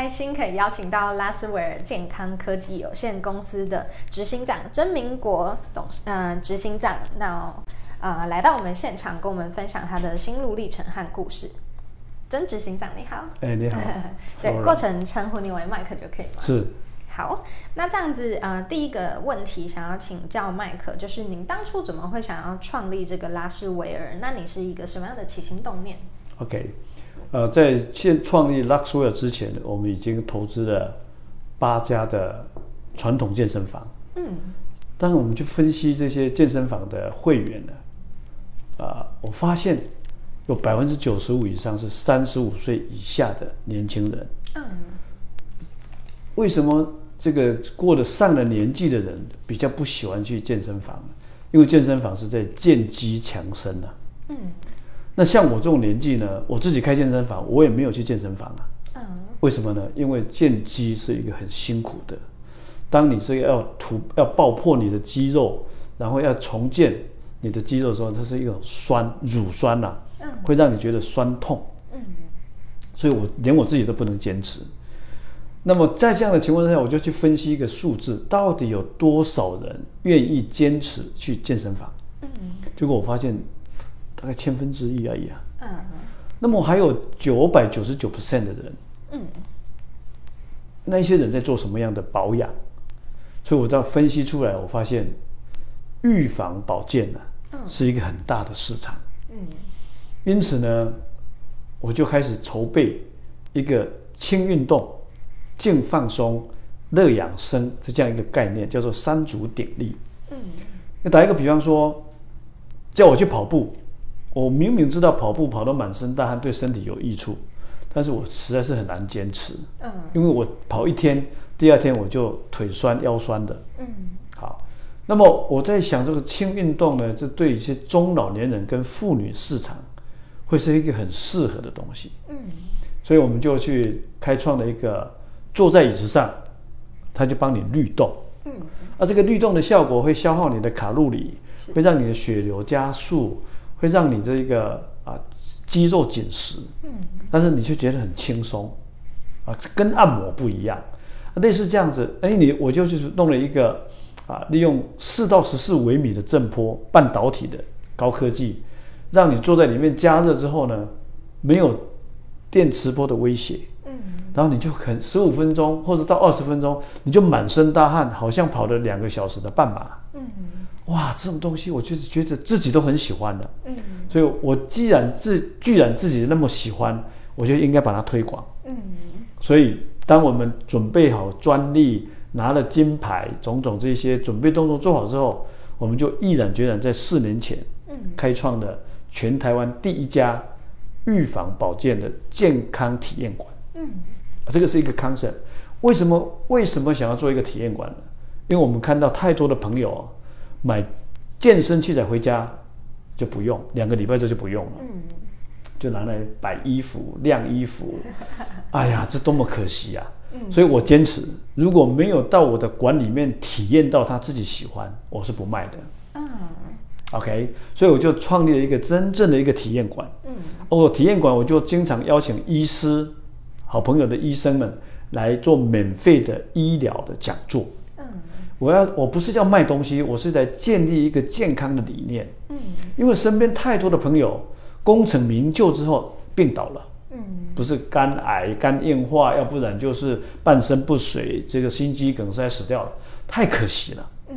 开心可以邀请到拉斯维尔健康科技有限公司的执行长曾明国董事，嗯、呃，执行长，那呃来到我们现场，跟我们分享他的心路历程和故事。曾执行长你好，哎你好，对，过程称呼你为麦克就可以吗？是。好，那这样子，呃，第一个问题想要请教麦克，就是您当初怎么会想要创立这个拉斯维尔？那你是一个什么样的起心动念？OK。呃，在现创立 Luxwell 之前，我们已经投资了八家的传统健身房。嗯，当我们去分析这些健身房的会员呢，啊、呃，我发现有百分之九十五以上是三十五岁以下的年轻人。嗯，为什么这个过了上了年纪的人比较不喜欢去健身房？因为健身房是在健肌强身啊。嗯。那像我这种年纪呢，我自己开健身房，我也没有去健身房啊。嗯。为什么呢？因为健肌是一个很辛苦的。当你是要突要爆破你的肌肉，然后要重建你的肌肉的时候，它是一种酸乳酸呐、啊，会让你觉得酸痛。嗯。所以我连我自己都不能坚持。那么在这样的情况下，我就去分析一个数字，到底有多少人愿意坚持去健身房？嗯。结果我发现。大概千分之一而已啊。嗯。那么还有九百九十九 percent 的人，嗯，那一些人在做什么样的保养？所以我到分析出来，我发现预防保健呢，是一个很大的市场。嗯。因此呢，我就开始筹备一个轻运动、静放松、乐养生这样一个概念，叫做三足鼎立。嗯。那打一个比方说，叫我去跑步。我明明知道跑步跑得满身大汗对身体有益处，但是我实在是很难坚持。嗯，因为我跑一天，第二天我就腿酸腰酸的。嗯，好，那么我在想这个轻运动呢，这对一些中老年人跟妇女市场会是一个很适合的东西。嗯，所以我们就去开创了一个坐在椅子上，它就帮你律动。嗯，而这个律动的效果会消耗你的卡路里，会让你的血流加速。会让你这一个啊肌肉紧实，嗯，但是你却觉得很轻松，啊，跟按摩不一样，类似这样子，哎，你我就就是弄了一个啊，利用四到十四微米的震波半导体的高科技，让你坐在里面加热之后呢，没有电磁波的威胁，嗯，然后你就很十五分钟或者到二十分钟，你就满身大汗，好像跑了两个小时的半马，嗯。哇，这种东西我就是觉得自己都很喜欢的，嗯，所以我既然自居然自己那么喜欢，我就应该把它推广，嗯，所以当我们准备好专利，拿了金牌，种种这些准备动作做好之后，我们就毅然决然在四年前，嗯，开创了全台湾第一家预防保健的健康体验馆，嗯，这个是一个 concept，为什么为什么想要做一个体验馆呢？因为我们看到太多的朋友。买健身器材回家就不用，两个礼拜之后就不用了，嗯，就拿来摆衣服、晾衣服。哎呀，这多么可惜呀！嗯，所以我坚持，如果没有到我的馆里面体验到他自己喜欢，我是不卖的。嗯，OK，所以我就创立了一个真正的一个体验馆。嗯，哦，体验馆我就经常邀请医师、好朋友的医生们来做免费的医疗的讲座。我要我不是要卖东西，我是在建立一个健康的理念。嗯，因为身边太多的朋友功成名就之后病倒了。嗯，不是肝癌、肝硬化，要不然就是半身不遂，这个心肌梗塞死掉了，太可惜了。嗯，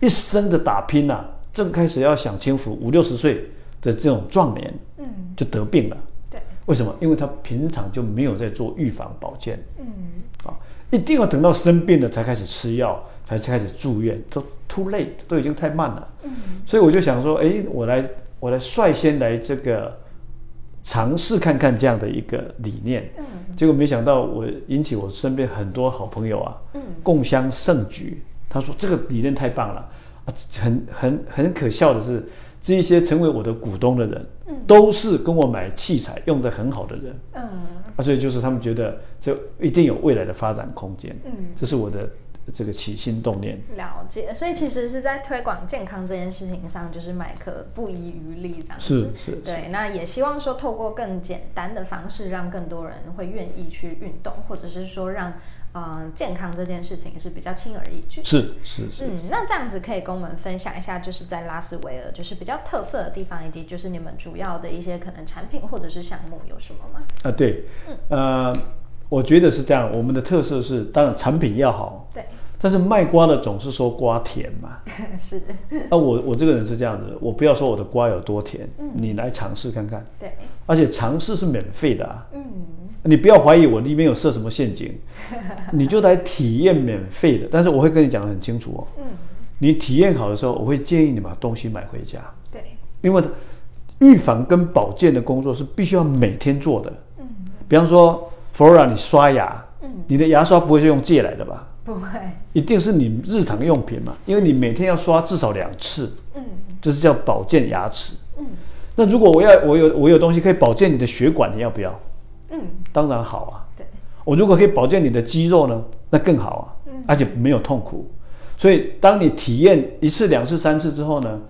一生的打拼啊，正开始要享清福，五六十岁的这种壮年，嗯，就得病了。对，为什么？因为他平常就没有在做预防保健。嗯，啊，一定要等到生病了才开始吃药。才开始住院，都 too late，都已经太慢了。嗯，所以我就想说，哎，我来，我来率先来这个尝试看看这样的一个理念。嗯，结果没想到我引起我身边很多好朋友啊，嗯，共襄盛举。他说这个理念太棒了啊，很很很可笑的是，这一些成为我的股东的人，嗯，都是跟我买器材用的很好的人。嗯，啊，所以就是他们觉得这一定有未来的发展空间。嗯，这是我的。这个起心动念，了解，所以其实是在推广健康这件事情上，就是麦克不遗余力这样子。是是，对。那也希望说，透过更简单的方式，让更多人会愿意去运动，或者是说让，嗯健康这件事情是比较轻而易举。是是是。嗯，那这样子可以跟我们分享一下，就是在拉斯维尔，就是比较特色的地方，以及就是你们主要的一些可能产品或者是项目有什么吗？啊，对，嗯呃。我觉得是这样，我们的特色是，当然产品要好，对。但是卖瓜的总是说瓜甜嘛，是。那我我这个人是这样子，我不要说我的瓜有多甜，嗯、你来尝试看看。对。而且尝试是免费的啊，嗯。你不要怀疑我里面有设什么陷阱，你就来体验免费的。但是我会跟你讲的很清楚哦，嗯。你体验好的时候，我会建议你把东西买回家。对。因为预防跟保健的工作是必须要每天做的。嗯。比方说。Flora，你刷牙，嗯，你的牙刷不会是用借来的吧？不会，一定是你日常用品嘛，因为你每天要刷至少两次，嗯，这是叫保健牙齿，嗯，那如果我要我有我有东西可以保健你的血管，你要不要？嗯，当然好啊，对，我如果可以保健你的肌肉呢，那更好啊，嗯，而且没有痛苦，所以当你体验一次、两次、三次之后呢，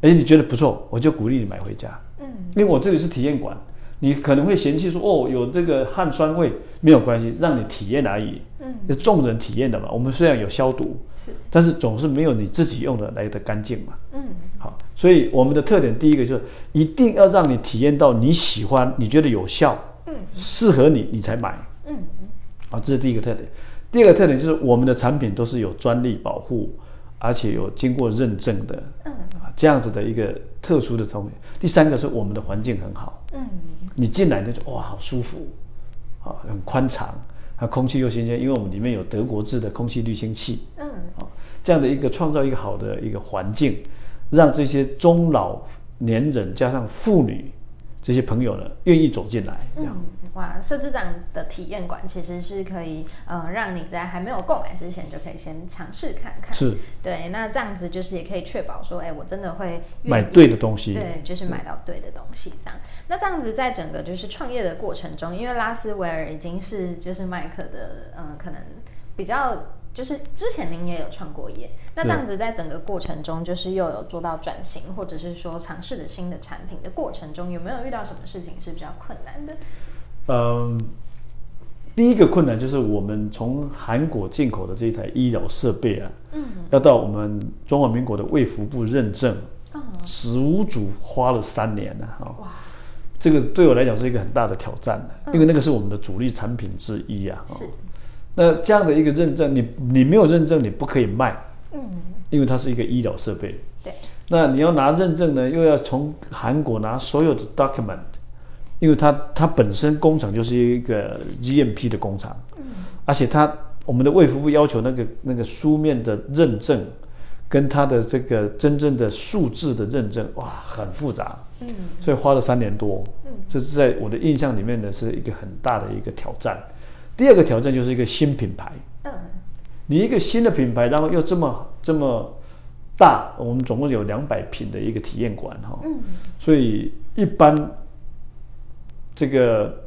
哎，你觉得不错，我就鼓励你买回家，嗯，因为我这里是体验馆。你可能会嫌弃说，哦，有这个汗酸味，没有关系，让你体验而已。嗯，是众人体验的嘛。我们虽然有消毒，是，但是总是没有你自己用的来的干净嘛。嗯，好，所以我们的特点第一个就是一定要让你体验到你喜欢，你觉得有效，嗯，适合你，你才买。嗯，好，这是第一个特点。第二个特点就是我们的产品都是有专利保护，而且有经过认证的。嗯，这样子的一个特殊的东西。第三个是我们的环境很好。嗯。你进来就哇，好舒服，啊，很宽敞，啊，空气又新鲜，因为我们里面有德国制的空气滤清器，嗯，啊，这样的一个创造一个好的一个环境，让这些中老年人加上妇女这些朋友呢，愿意走进来，这样。嗯哇，设置这样的体验馆其实是可以，呃，让你在还没有购买之前就可以先尝试看看。是，对，那这样子就是也可以确保说，哎，我真的会买对的东西。对，就是买到对的东西这样。那这样子在整个就是创业的过程中，因为拉斯维尔已经是就是麦克的，嗯、呃，可能比较就是之前您也有创过业，那这样子在整个过程中，就是又有做到转型，或者是说尝试的新的产品的过程中，有没有遇到什么事情是比较困难的？嗯，第一个困难就是我们从韩国进口的这一台医疗设备啊，嗯，要到我们中华民国的卫福部认证，嗯，足足花了三年呢，哈，哇，这个对我来讲是一个很大的挑战，因为那个是我们的主力产品之一啊，是，那这样的一个认证，你你没有认证，你不可以卖，嗯，因为它是一个医疗设备，对，那你要拿认证呢，又要从韩国拿所有的 document。因为它它本身工厂就是一个 GMP 的工厂，嗯，而且它我们的卫福部要求那个那个书面的认证，跟它的这个真正的数字的认证，哇，很复杂，嗯，所以花了三年多，嗯，这是在我的印象里面呢，是一个很大的一个挑战。第二个挑战就是一个新品牌，嗯，你一个新的品牌，然后又这么这么大，我们总共有两百平的一个体验馆哈，嗯，所以一般。这个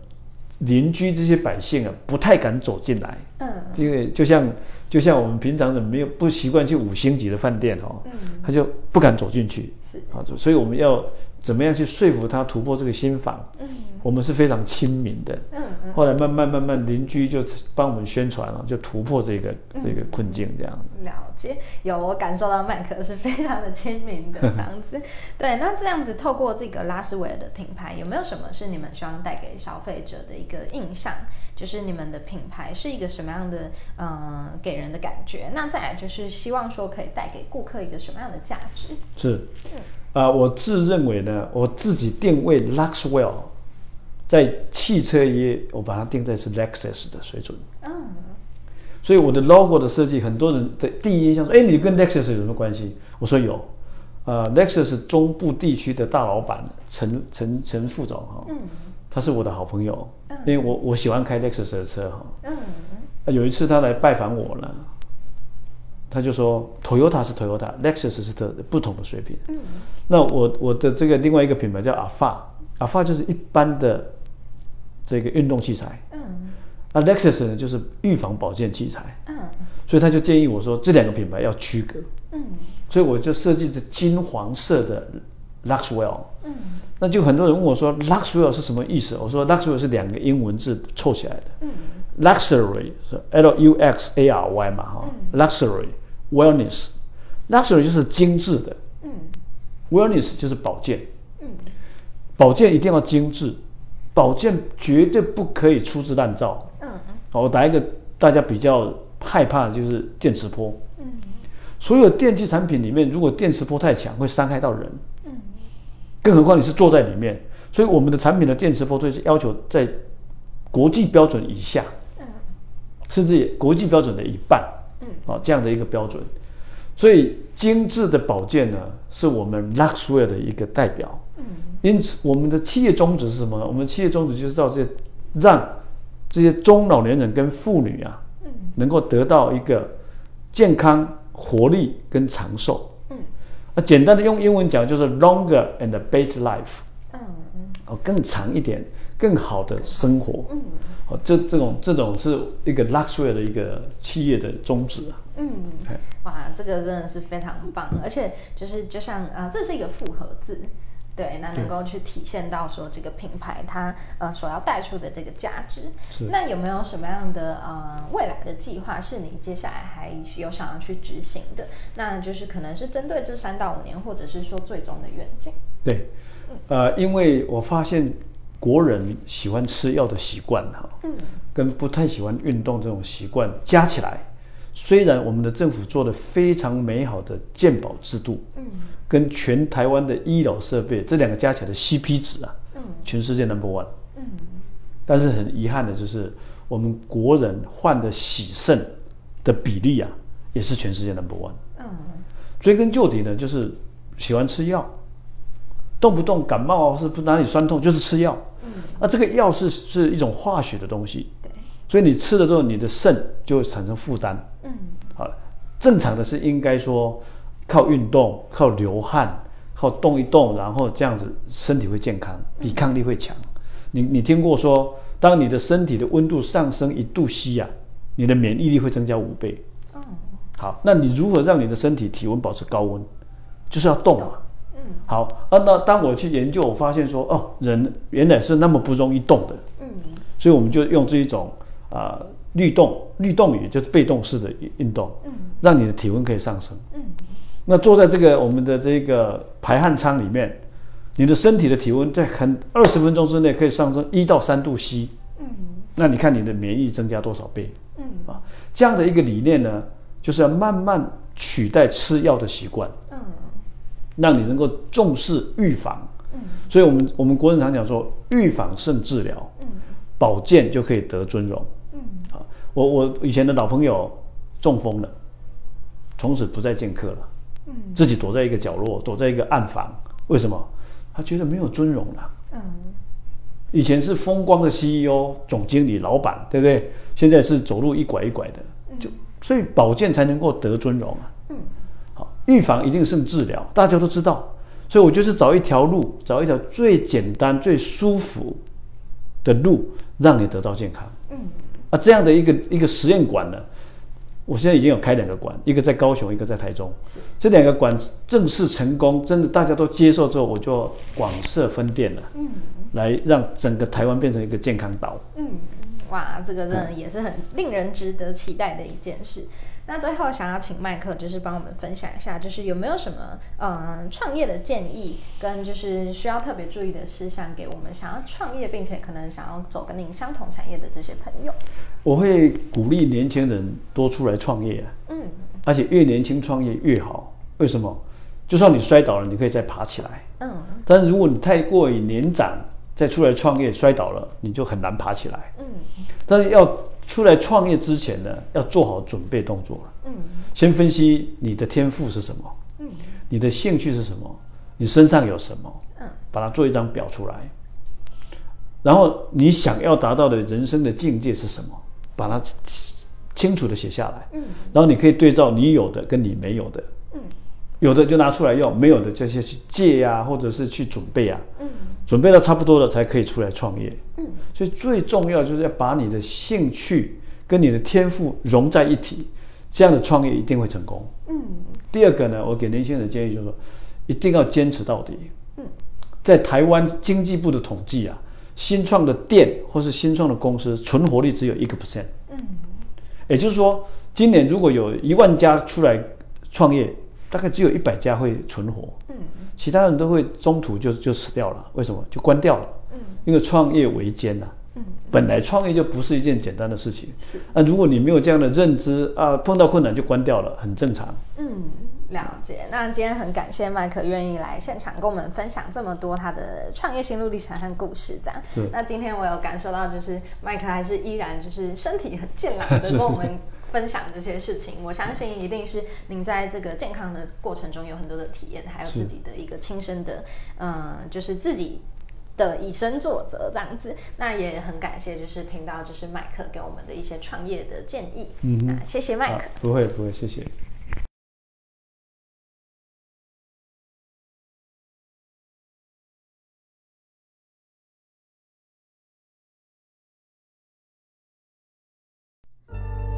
邻居这些百姓啊，不太敢走进来，嗯，因为就像就像我们平常人没有不习惯去五星级的饭店哦，嗯，他就不敢走进去，是。啊，所以我们要怎么样去说服他突破这个心防？嗯。我们是非常亲民的，嗯，嗯，后来慢慢慢慢邻居就帮我们宣传了，就突破这个这个困境这样子。嗯，了解，有我感受到麦克是非常的亲民的 这样子。对，那这样子透过这个拉斯维尔的品牌，有没有什么是你们希望带给消费者的一个印象？就是你们的品牌是一个什么样的，嗯，呃，给人的感觉？那再来就是希望说可以带给顾客一个什么样的价值？是，啊，呃，我自认为呢，我自己定位 Luxwell。在汽车业，我把它定在是 Lexus 的水准。嗯，所以我的 logo 的设计，很多人的第一印象说：“哎，你跟 Lexus 有什么关系？”我说有，呃，Lexus 中部地区的大老板陈陈陈副总哈，嗯，他是我的好朋友，嗯、因为我我喜欢开 Lexus 的车哈，嗯，有一次他来拜访我了，他就说 Toyota 是 Toyota，Lexus 是特不同的水平，嗯，那我我的这个另外一个品牌叫 Alpha，Alpha 就是一般的这个运动器材，嗯，那 Lexus 呢就是预防保健器材，嗯，所以他就建议我说这两个品牌要区隔，嗯。所以我就设计这金黄色的 Luxwell，嗯，那就很多人问我说 Luxwell 是什么意思？我说 Luxwell 是两个英文字凑起来的，嗯，Luxury 是 L U X A R Y 嘛，哈，Luxury Wellness，Luxury 就是精致的，嗯，Wellness 就是保健，嗯，保健一定要精致，保健绝对不可以粗制滥造，嗯，好，我打一个大家比较害怕的就是电磁波。所有电器产品里面，如果电磁波太强，会伤害到人。嗯，更何况你是坐在里面，所以我们的产品的电磁波都是要求在国际标准以下，嗯，甚至国际标准的一半，嗯，啊，这样的一个标准。所以精致的保健呢，是我们 Luxwear 的一个代表。嗯，因此我们的企业宗旨是什么呢？我们企业宗旨就是要这让这些中老年人跟妇女啊，嗯，能够得到一个健康。活力跟长寿，嗯，啊，简单的用英文讲就是 longer and better life，嗯嗯，哦，更长一点，更好的生活，嗯，好，这这种这种是一个 Luxwear 的一个企业的宗旨啊，嗯，哇，这个真的是非常棒，而且就是就像啊，这是一个复合字。对，那能够去体现到说这个品牌它呃所要带出的这个价值。是。那有没有什么样的呃未来的计划是你接下来还有想要去执行的？那就是可能是针对这三到五年，或者是说最终的愿景。对，呃，因为我发现国人喜欢吃药的习惯哈，嗯，跟不太喜欢运动这种习惯加起来，虽然我们的政府做的非常美好的健保制度，嗯。跟全台湾的医疗设备这两个加起来的 CP 值啊，嗯，全世界 number one，嗯，但是很遗憾的就是我们国人患的洗肾的比例啊，也是全世界 number one，嗯，追根究底呢，就是喜欢吃药，动不动感冒是不哪里酸痛就是吃药，嗯，那这个药是是一种化学的东西，对，所以你吃了之后，你的肾就会产生负担，嗯，好，正常的是应该说。靠运动，靠流汗，靠动一动，然后这样子身体会健康，抵抗力会强。你你听过说，当你的身体的温度上升一度 C 啊，你的免疫力会增加五倍。嗯，好，那你如何让你的身体体温保持高温？就是要动嘛。嗯，好啊。那当我去研究，我发现说，哦，人原来是那么不容易动的。嗯，所以我们就用这一种啊、呃、律动，律动语就是被动式的运动，嗯，让你的体温可以上升。嗯。那坐在这个我们的这个排汗舱里面，你的身体的体温在很二十分钟之内可以上升一到三度 C。嗯，那你看你的免疫增加多少倍？嗯啊，这样的一个理念呢，就是要慢慢取代吃药的习惯。嗯，让你能够重视预防。嗯，所以我们我们国人常讲说，预防胜治疗。嗯，保健就可以得尊荣。嗯，好，我我以前的老朋友中风了，从此不再见客了。自己躲在一个角落，躲在一个暗房，为什么？他觉得没有尊荣了。嗯，以前是风光的 CEO、总经理、老板，对不对？现在是走路一拐一拐的，就所以保健才能够得尊荣啊。嗯，好，预防一定胜治疗，大家都知道。所以我就是找一条路，找一条最简单、最舒服的路，让你得到健康。嗯，啊，这样的一个一个实验馆呢？我现在已经有开两个馆，一个在高雄，一个在台中。是这两个馆正式成功，真的大家都接受之后，我就广设分店了。嗯，来让整个台湾变成一个健康岛。嗯，哇，这个真的也是很令人值得期待的一件事。那最后想要请麦克，就是帮我们分享一下，就是有没有什么嗯创业的建议，跟就是需要特别注意的事项，给我们想要创业并且可能想要走跟您相同产业的这些朋友。我会鼓励年轻人多出来创业，嗯，而且越年轻创业越好。为什么？就算你摔倒了，你可以再爬起来，嗯。但是如果你太过于年长，再出来创业摔倒了，你就很难爬起来，嗯。但是要。出来创业之前呢，要做好准备动作。嗯，先分析你的天赋是什么。嗯，你的兴趣是什么？你身上有什么？嗯，把它做一张表出来。然后你想要达到的人生的境界是什么？把它清楚的写下来。嗯，然后你可以对照你有的跟你没有的。嗯，有的就拿出来用，没有的这些去借呀、啊，或者是去准备啊。嗯，准备到差不多了才可以出来创业。嗯，所以最重要就是要把你的兴趣跟你的天赋融在一起，这样的创业一定会成功。嗯，第二个呢，我给年轻人的建议就是说，一定要坚持到底。嗯，在台湾经济部的统计啊。新创的店或是新创的公司存活率只有一个 percent，嗯，也就是说，今年如果有一万家出来创业，大概只有一百家会存活，嗯，其他人都会中途就就死掉了。为什么？就关掉了，嗯，因为创业维艰呐，嗯，本来创业就不是一件简单的事情，是，那如果你没有这样的认知啊，碰到困难就关掉了，很正常，嗯。了解，那今天很感谢麦克愿意来现场跟我们分享这么多他的创业心路历程和故事，这样。对那今天我有感受到，就是麦克还是依然就是身体很健朗的 跟我们分享这些事情。我相信一定是您在这个健康的过程中有很多的体验，还有自己的一个亲身的，嗯、呃，就是自己的以身作则这样子。那也很感谢，就是听到就是麦克给我们的一些创业的建议。嗯那，谢谢麦克。不会不会，谢谢。